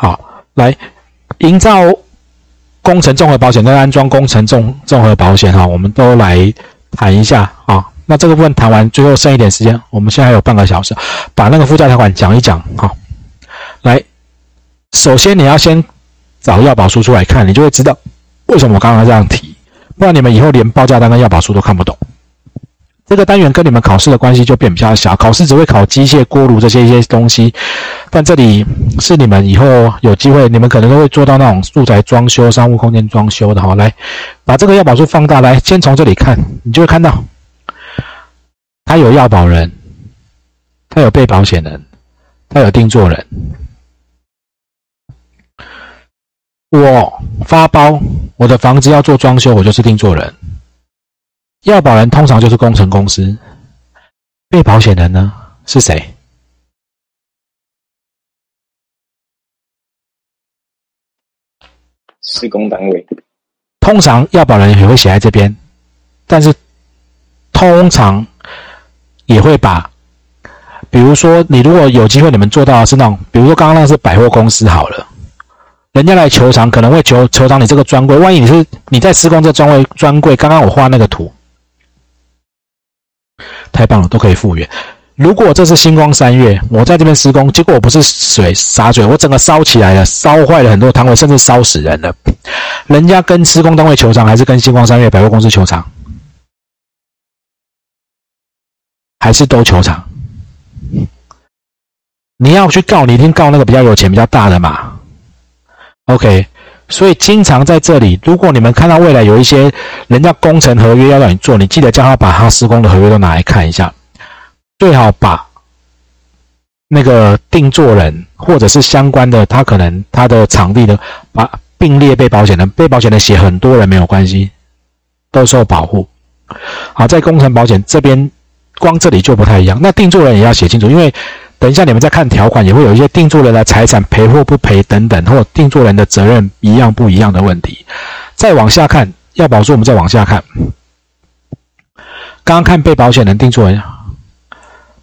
好，来营造工程综合保险跟安装工程综综合保险哈，我们都来谈一下啊。那这个部分谈完，最后剩一点时间，我们现在还有半个小时，把那个附加条款讲一讲哈。来，首先你要先找要保书出来看，你就会知道为什么我刚刚这样提，不然你们以后连报价单跟要保书都看不懂。这个单元跟你们考试的关系就变比较小，考试只会考机械、锅炉这些一些东西，但这里是你们以后有机会，你们可能都会做到那种住宅装修、商务空间装修的哈。来，把这个要保书放大，来，先从这里看，你就会看到，他有要保人，他有被保险人，他有定做人。我发包，我的房子要做装修，我就是定做人。要保人通常就是工程公司，被保险人呢是谁？施工单位。通常要保人也会写在这边，但是通常也会把，比如说你如果有机会，你们做到的是那种，比如说刚刚那是百货公司好了，人家来求偿可能会求求偿你这个专柜，万一你是你在施工这专柜专柜，刚刚我画那个图。太棒了，都可以复原。如果这是星光三月，我在这边施工，结果我不是水洒水，我整个烧起来了，烧坏了很多摊位，甚至烧死人了。人家跟施工单位求偿，还是跟星光三月百货公司求偿？还是都求偿？你要去告，你一定告那个比较有钱、比较大的嘛。OK。所以经常在这里，如果你们看到未来有一些人家工程合约要让你做，你记得叫他把他施工的合约都拿来看一下，最好把那个定做人或者是相关的，他可能他的场地的把并列被保险人，被保险人写很多人没有关系，都受保护。好，在工程保险这边，光这里就不太一样，那定做人也要写清楚，因为。等一下，你们再看条款，也会有一些定住人的财产赔或不赔等等，或定住人的责任一样不一样的问题。再往下看，要保住我们再往下看。刚刚看被保险人定住人，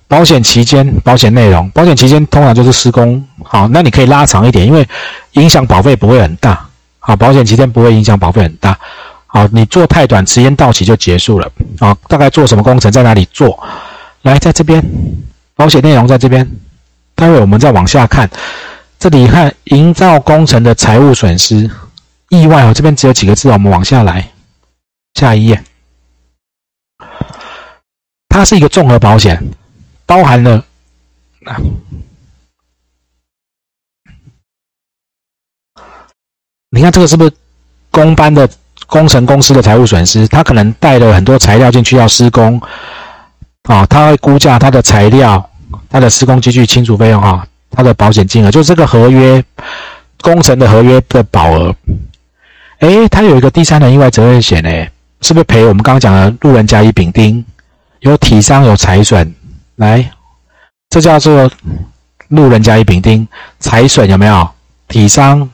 保险期间、保险内容，保险期间通常就是施工，好，那你可以拉长一点，因为影响保费不会很大。好，保险期间不会影响保费很大。好，你做太短，时间到期就结束了。好，大概做什么工程，在哪里做？来，在这边。保险内容在这边，待会我们再往下看。这里看营造工程的财务损失、意外哦，这边只有几个字，我们往下来，下一页。它是一个综合保险，包含了，你看这个是不是工班的工程公司的财务损失？他可能带了很多材料进去要施工。啊，他会估价他的材料、他的施工机具清除费用哈，他的保险金额，就这个合约工程的合约的保额。诶，他有一个第三人意外责任险呢，是不是赔我们刚刚讲的路人甲乙丙丁？有体伤有财损，来，这叫做路人甲乙丙丁，财损有没有？体伤，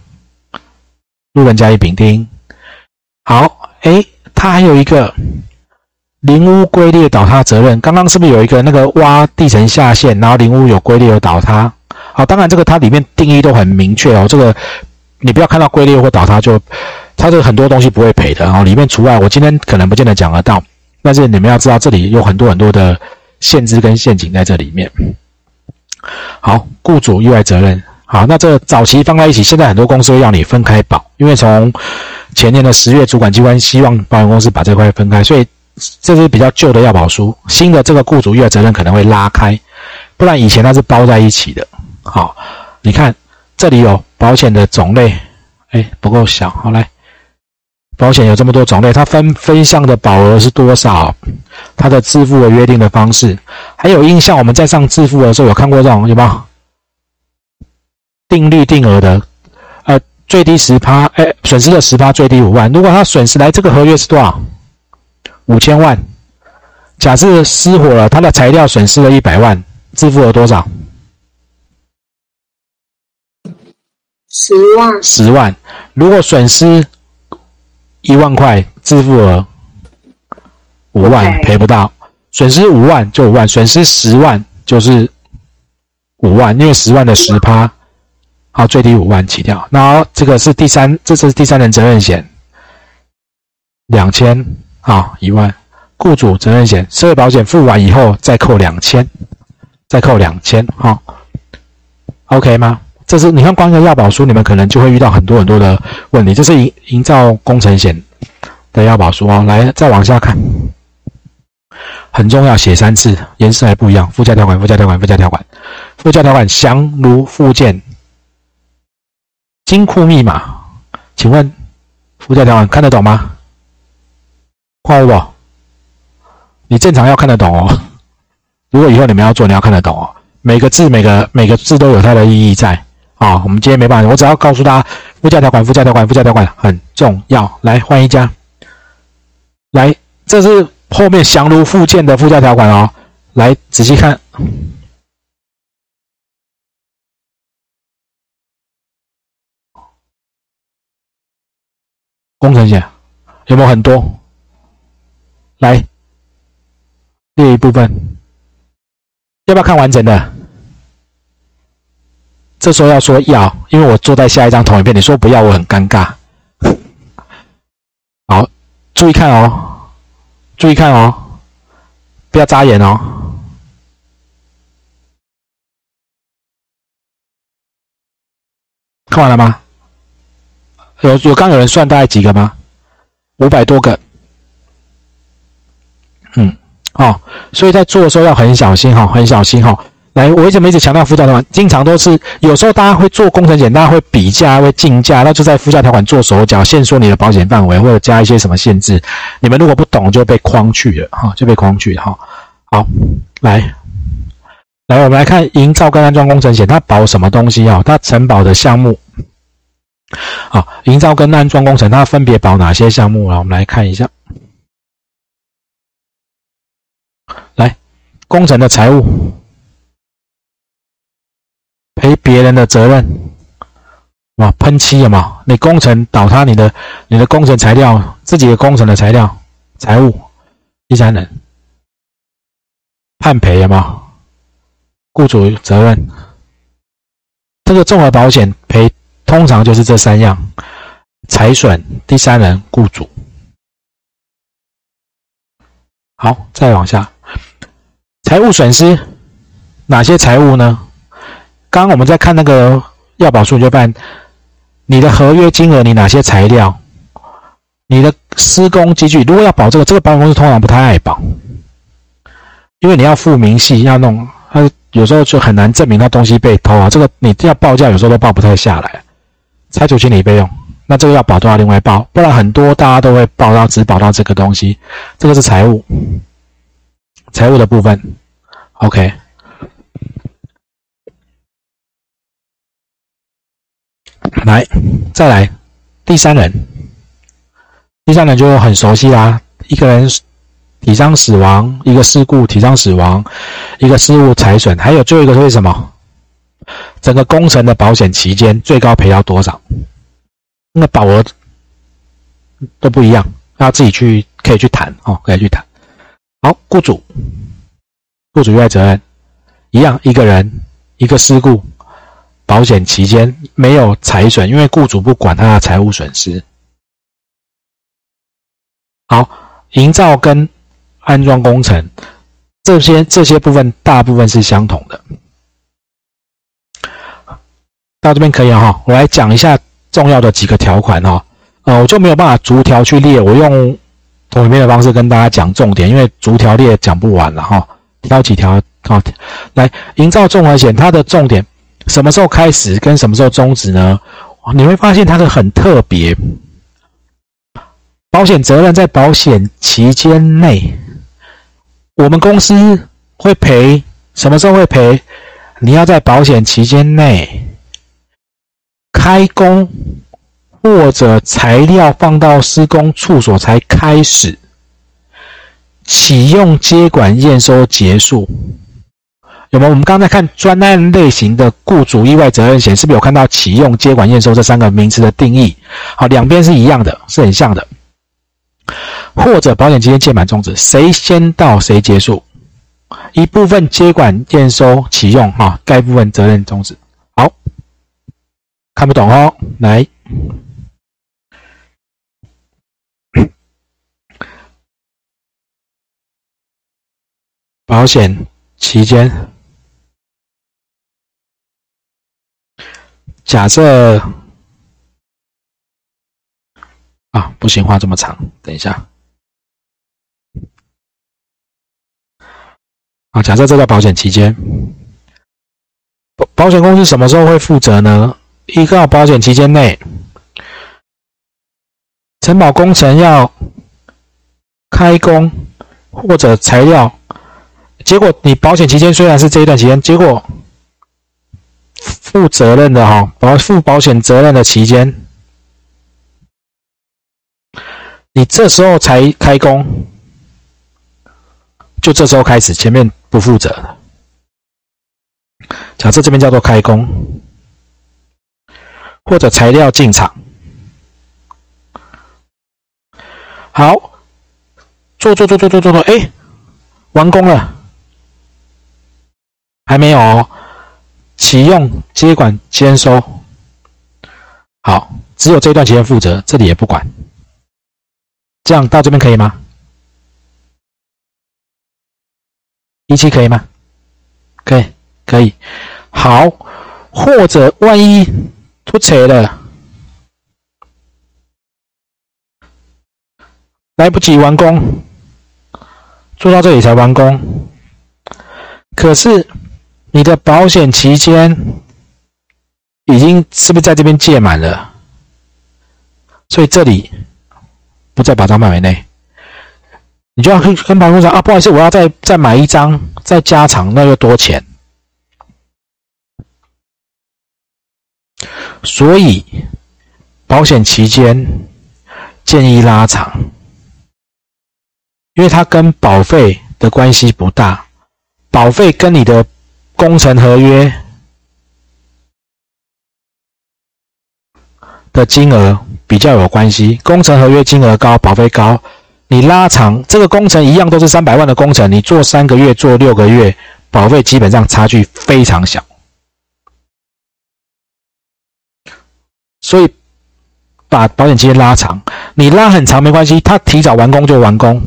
路人甲乙丙丁。好，诶，他还有一个。林屋龟裂倒塌责任，刚刚是不是有一个那个挖地层下陷，然后林屋有龟裂有倒塌？好，当然这个它里面定义都很明确哦。这个你不要看到龟裂或倒塌就，它这个很多东西不会赔的哦。里面除外，我今天可能不见得讲得到，但是你们要知道这里有很多很多的限制跟陷阱在这里面。好，雇主意外责任，好，那这早期放在一起，现在很多公司会要你分开保，因为从前年的十月，主管机关希望保险公司把这块分开，所以。这是比较旧的要保书，新的这个雇主意外责任可能会拉开，不然以前它是包在一起的。好，你看这里有保险的种类，哎，不够小。好来，保险有这么多种类，它分分项的保额是多少？它的支付的约定的方式，还有印象我们在上支付的时候有看过这种有吗？定率定额的，呃，最低十趴，哎，损失的十趴，最低五万。如果他损失来这个合约是多少？五千万，假设失火了，他的材料损失了一百万，支付了多少？十万。十万。如果损失一万块，支付额五万，赔不到。损失五万就五万，损失十万就是五万，因为十万的十趴好，最低五万起跳。然后这个是第三，这是第三人责任险，两千，啊，一万。雇主责任险，社会保险付完以后再扣两千，再扣两千，好，OK 吗？这是你看光一个要保书，你们可能就会遇到很多很多的问题。这是营营造工程险的要保书哦。来，再往下看，很重要，写三次，颜色还不一样。附加条款，附加条款，附加条款，附加条款详如附件。金库密码，请问附加条款看得懂吗？看不？你正常要看得懂哦。如果以后你们要做，你要看得懂哦。每个字、每个每个字都有它的意义在啊。我们今天没办法，我只要告诉大家，附加条款、附加条款、附加条款很重要。来换一家，来，这是后面祥如附件的附加条款哦。来仔细看，工程险有没有很多？来。这一部分要不要看完整的？这时候要说要，因为我坐在下一张同一片，你说不要，我很尴尬。好，注意看哦，注意看哦，不要眨眼哦。看完了吗？有有刚有人算大概几个吗？五百多个。嗯。哦，所以在做的时候要很小心哈，很小心哈。来，我为什么一直强调附加条款？经常都是有时候大家会做工程险，大家会比价、会竞价，那就在附加条款做手脚，限缩你的保险范围，或者加一些什么限制。你们如果不懂，就被框去了哈，就被框去了哈。好，来，来，我们来看营造跟安装工程险，它保什么东西啊？它承保的项目，好，营造跟安装工程它分别保哪些项目啊？我们来看一下。工程的财务赔别人的责任，哇，喷漆了嘛？你工程倒塌，你的你的工程材料，自己的工程的材料，财务，第三人判赔了吗？雇主责任，这个综合保险赔通常就是这三样：财损、第三人、雇主。好，再往下。财务损失哪些财务呢？刚刚我们在看那个要保数据办，你的合约金额，你哪些材料，你的施工机具，如果要保这个，这个保险公司通常不太爱保，因为你要付明细，要弄，他有时候就很难证明他东西被偷啊。这个你要报价，有时候都报不太下来。拆除清理费用，那这个要保都要另外报，不然很多大家都会报到只保到这个东西，这个是财务，财务的部分。OK，来，再来，第三人，第三人就很熟悉啦。一个人体伤死亡，一个事故体伤死亡，一个失误财损，还有最后一个是什么？整个工程的保险期间最高赔到多少？那保额都不一样，要自己去可以去谈哦，可以去谈。好，雇主。雇主意外责任一样，一个人一个事故，保险期间没有财损，因为雇主不管他的财务损失。好，营造跟安装工程这些这些部分大部分是相同的。到这边可以哈，我来讲一下重要的几个条款哈。呃，我就没有办法逐条去列，我用同一面的方式跟大家讲重点，因为逐条列讲不完了哈。挑几条啊？来，营造综合险，它的重点什么时候开始跟什么时候终止呢？你会发现它的很特别。保险责任在保险期间内，我们公司会赔，什么时候会赔？你要在保险期间内开工或者材料放到施工处所才开始。启用接管验收结束，有没有？我们刚才看专案类型的雇主意外责任险，是不是有看到启用接管验收这三个名词的定义？好，两边是一样的，是很像的。或者保险期间届满终止，谁先到谁结束？一部分接管验收启用，哈，该部分责任终止。好，看不懂哦，来，保险期间，假设啊，不行，画这么长，等一下。啊，假设这个保险期间，保保险公司什么时候会负责呢？一个保险期间内，承保工程要开工或者材料，结果你保险期间虽然是这一段期间，结果负责任的哈保负保险责任的期间，你这时候才开工，就这时候开始，前面。不负责的。假设这边叫做开工，或者材料进场，好，做做做做做做做，哎，完工了，还没有启用接管签收，好，只有这段期间负责，这里也不管，这样到这边可以吗？一期可以吗？可以，可以。好，或者万一出错了，来不及完工，做到这里才完工。可是你的保险期间已经是不是在这边届满了？所以这里不在保障范围内。你就要跟跟保险公司啊，不好意思，我要再再买一张，再加长，那又多钱？所以保险期间建议拉长，因为它跟保费的关系不大，保费跟你的工程合约的金额比较有关系，工程合约金额高，保费高。你拉长这个工程一样都是三百万的工程，你做三个月做六个月，保费基本上差距非常小，所以把保险期拉长，你拉很长没关系，他提早完工就完工。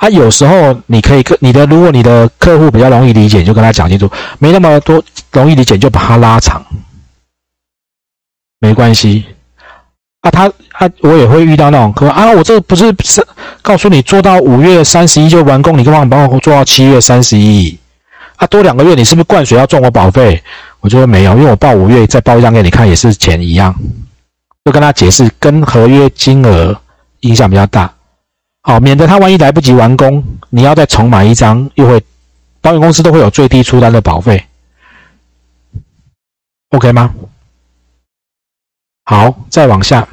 啊，有时候你可以跟你的，如果你的客户比较容易理解，你就跟他讲清楚，没那么多容易理解就把它拉长，没关系。啊，他他我也会遇到那种客啊，我这不是是告诉你做到五月三十一就完工，你干嘛帮我做到七月三十一？啊，多两个月，你是不是灌水要赚我保费？我就说没有，因为我报五月再报一张给你看，也是钱一样。就跟他解释，跟合约金额影响比较大，好，免得他万一来不及完工，你要再重买一张，又会保险公司都会有最低出单的保费，OK 吗？好，再往下，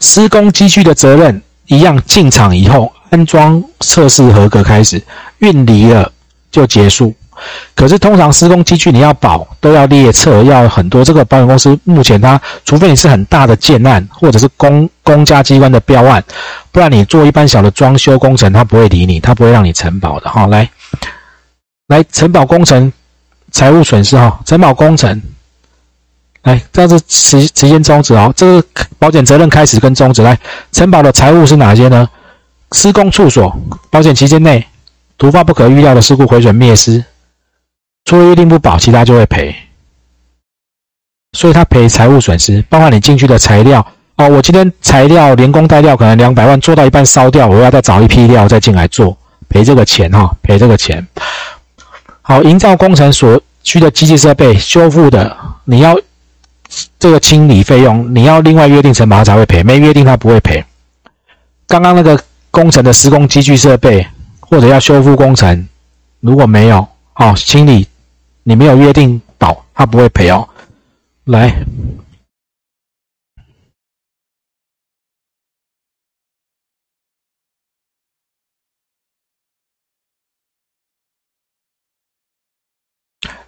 施工机具的责任一样，进场以后安装测试合格开始，运离了就结束。可是通常施工机具你要保，都要列册，要很多。这个保险公司目前它，除非你是很大的建案，或者是公公家机关的标案，不然你做一般小的装修工程，它不会理你，它不会让你承保的哈。来，来承保工程财务损失哈，承保工程。来，这样子时时间终止哦。这个保险责任开始跟终止。来，承保的财务是哪些呢？施工处所，保险期间内突发不可预料的事故毁损灭失，除了约定不保，其他就会赔。所以他赔财务损失，包括你进去的材料哦。我今天材料连工带料可能两百万，做到一半烧掉，我要再找一批料再进来做，赔这个钱哈，赔这个钱。好，营造工程所需的机器设备修复的，你要。这个清理费用你要另外约定承保才会赔，没约定他不会赔。刚刚那个工程的施工机具设备或者要修复工程，如果没有哦清理，你没有约定保，他不会赔哦。来，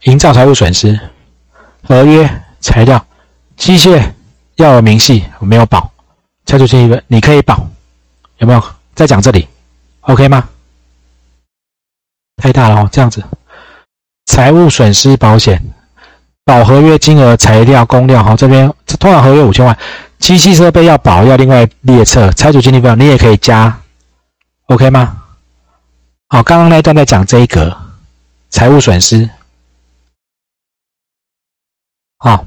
营造财务损失合约材料。机械要有明细，我没有保，拆除清一个，你可以保，有没有？再讲这里，OK 吗？太大了哦，这样子，财务损失保险保合约金额、材料、工料，好，这边通常合约五千万，机器设备要保，要另外列册，拆除经济费用你也可以加，OK 吗？好，刚刚那一段在讲这一格，财务损失，好，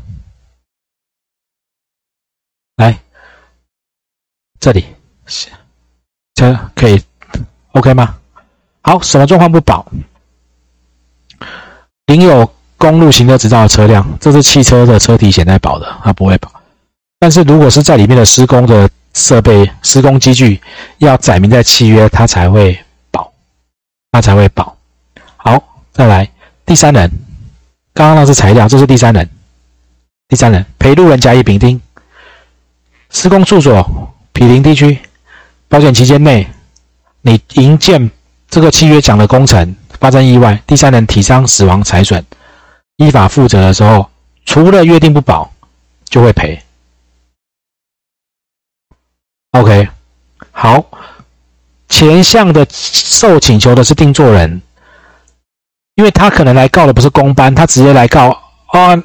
来这里这可以 OK 吗？好，什么状况不保？领有公路行车执照的车辆，这是汽车的车体险在保的，它不会保。但是如果是在里面的施工的设备、施工机具要载明在契约，它才会保，它才会保。好，再来第三人，刚刚那是材料，这是第三人。第三人陪路人甲乙丙丁，施工处所毗邻地区，保险期间内，你营建这个契约讲的工程。发生意外，第三人体伤、死亡、财损，依法负责的时候，除了约定不保，就会赔。OK，好，前项的受请求的是定作人，因为他可能来告的不是公班，他直接来告啊，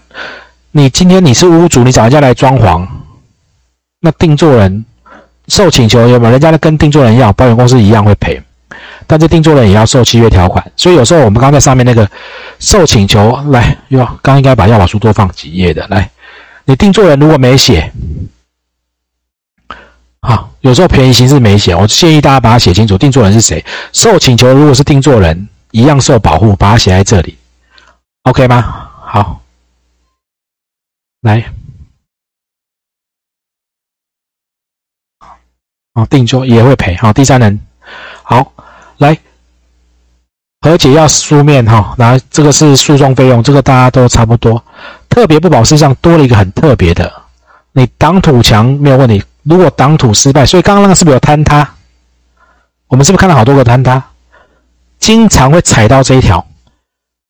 你今天你是屋主，你找人家来装潢，那定作人受请求有没有？人家跟定作人要，保险公司一样会赔。但是定做人也要受契约条款，所以有时候我们刚在上面那个受请求来，哟，刚应该把要把书多放几页的来。你定做人如果没写，好，有时候便宜形式没写，我建议大家把它写清楚。定做人是谁？受请求如果是定做人，一样受保护，把它写在这里，OK 吗？好，来，好，定做也会赔。好，第三人，好。来，和解要书面哈，来，这个是诉讼费用，这个大家都差不多。特别不保事项多了一个很特别的，你挡土墙没有问题，如果挡土失败，所以刚刚那个是不是有坍塌？我们是不是看到好多个坍塌？经常会踩到这一条，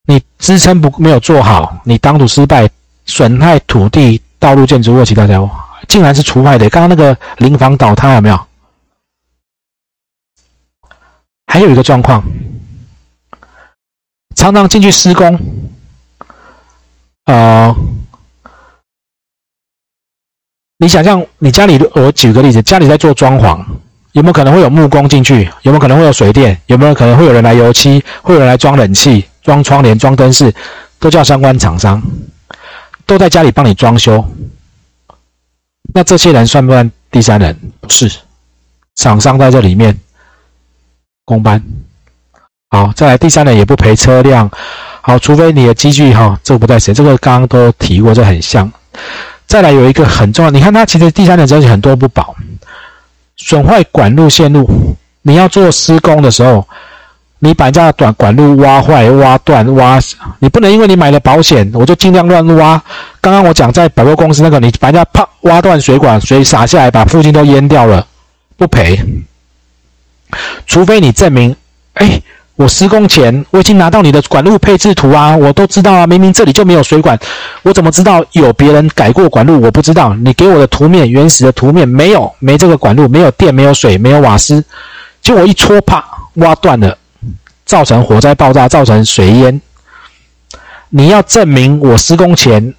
你支撑不没有做好，你挡土失败，损害土地、道路、建筑物其他条，竟然是除外的。刚刚那个临房倒塌有没有？还有一个状况，常常进去施工，呃，你想象你家里，我举个例子，家里在做装潢，有没有可能会有木工进去？有没有可能会有水电？有没有可能会有人来油漆？会有人来装冷气、装窗帘、装灯饰？都叫相关厂商，都在家里帮你装修。那这些人算不算第三人？不是，厂商在这里面。公班，好，再来第三人也不赔车辆，好，除非你的机具哈，这个不在谁，这个刚刚都提过，这很像。再来有一个很重要，你看它其实第三人责任很多不保，损坏管路线路，你要做施工的时候，你把人家短管路挖坏、挖断、挖，你不能因为你买了保险，我就尽量乱挖。刚刚我讲在百货公司那个，你把人家啪挖断水管，水洒下来把附近都淹掉了，不赔。除非你证明，哎，我施工前我已经拿到你的管路配置图啊，我都知道啊，明明这里就没有水管，我怎么知道有别人改过管路？我不知道，你给我的图面原始的图面没有，没这个管路，没有电，没有水，没有瓦斯，就我一戳，啪，挖断了，造成火灾爆炸，造成水淹。你要证明我施工前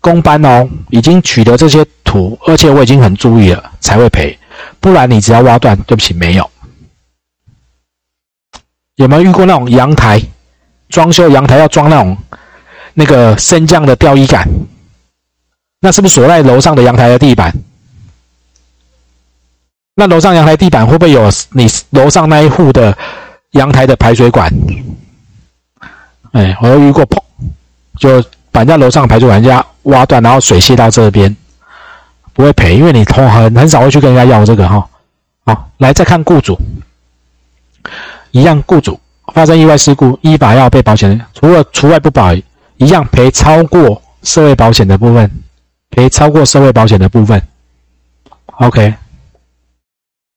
工班哦，已经取得这些图，而且我已经很注意了，才会赔，不然你只要挖断，对不起，没有。有没有遇过那种阳台装修？阳台要装那种那个升降的吊衣杆，那是不是锁在楼上的阳台的地板？那楼上阳台地板会不会有你楼上那一户的阳台的排水管？哎，我有遇过，砰，就把人家楼上排水管人家挖断，然后水泄到这边，不会赔，因为你通很很少会去跟人家要这个哈。好，来再看雇主。一样，雇主发生意外事故，依法要被保险人，除了除外不保，一样赔超过社会保险的部分，赔超过社会保险的部分。OK，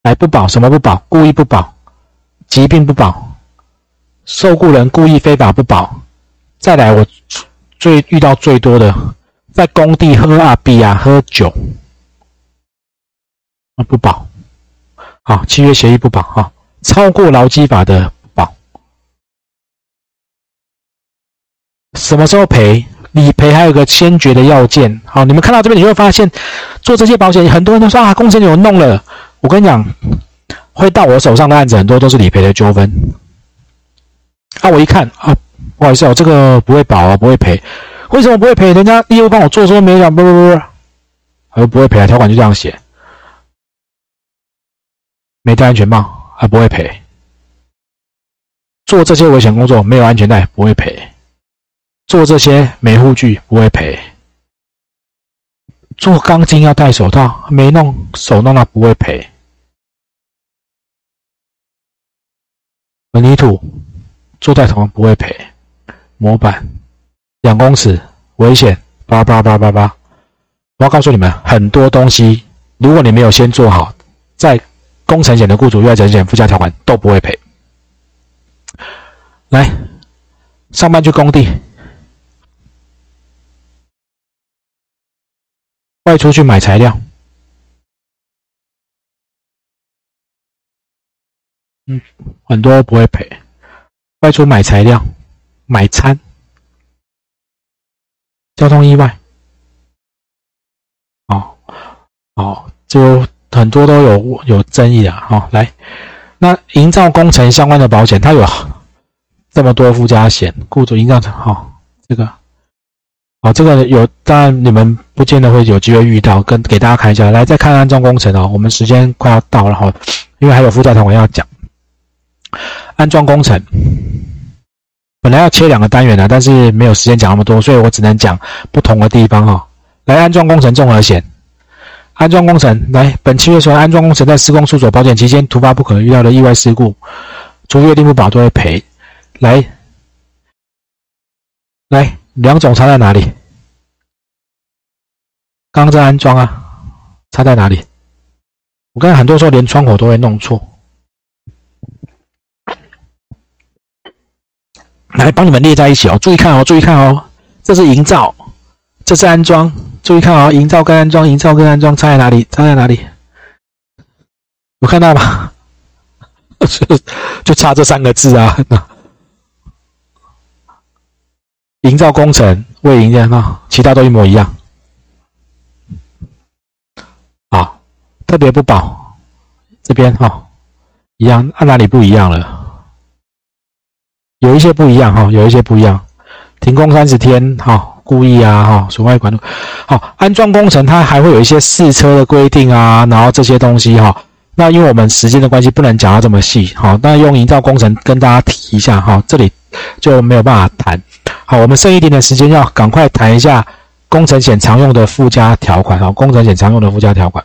来不保什么不保？故意不保，疾病不保，受雇人故意非法不保。再来，我最遇到最多的，在工地喝阿比啊，喝酒啊不保。好，契约协议不保哈。超过劳基法的保，什么时候赔？理赔还有个先决的要件。好，你们看到这边，你会发现做这些保险，很多人都说啊，工程有弄了。我跟你讲，会到我手上的案子很多都是理赔的纠纷。啊，我一看啊，不好意思哦，这个不会保啊，不会赔。为什么不会赔？人家业务帮我做说没讲，不不不，还不会赔啊，条款就这样写。没戴安全帽还不会赔。做这些危险工作没有安全带不会赔。做这些没护具不会赔。做钢筋要戴手套，没弄手弄了不会赔。混凝土做带头不会赔。模板两公尺危险，叭叭叭叭叭。我要告诉你们，很多东西，如果你没有先做好，在工程险的雇主、意外险附加条款都不会赔。来，上班去工地，外出去买材料，嗯，很多不会赔。外出买材料、买餐，交通意外，哦，哦，就很多都有有争议的哈。来，那营造工程相关的保险，它有。这么多附加险，雇主营造成好这个，好这个有，当然你们不见得会有机会遇到，跟给大家看一下。来，再看安装工程哦，我们时间快要到了哈，因为还有附加条款要讲。安装工程本来要切两个单元的，但是没有时间讲那么多，所以我只能讲不同的地方哈。来，安装工程综合险，安装工程来，本契约说安装工程在施工、出所保险期间突发不可预料的意外事故，除约定不保都会赔。来，来，两种差在哪里？刚刚在安装啊，差在哪里？我刚才很多时候连窗口都会弄错。来，帮你们列在一起哦，注意看哦，注意看哦，这是营造，这是安装，注意看哦，营造跟安装，营造跟安装差在哪里？差在哪里？有看到吗？就差这三个字啊。营造工程为营建啊，其他都一模一样。啊，特别不保这边哈，一样，按哪里不一样了？有一些不一样哈，有一些不一样。停工三十天哈，故意啊哈，损坏管路。好，安装工程它还会有一些试车的规定啊，然后这些东西哈。那因为我们时间的关系，不能讲到这么细。好，那用营造工程跟大家提一下哈，这里就没有办法谈。好，我们剩一点点时间，要赶快谈一下工程险常用的附加条款。好，工程险常用的附加条款。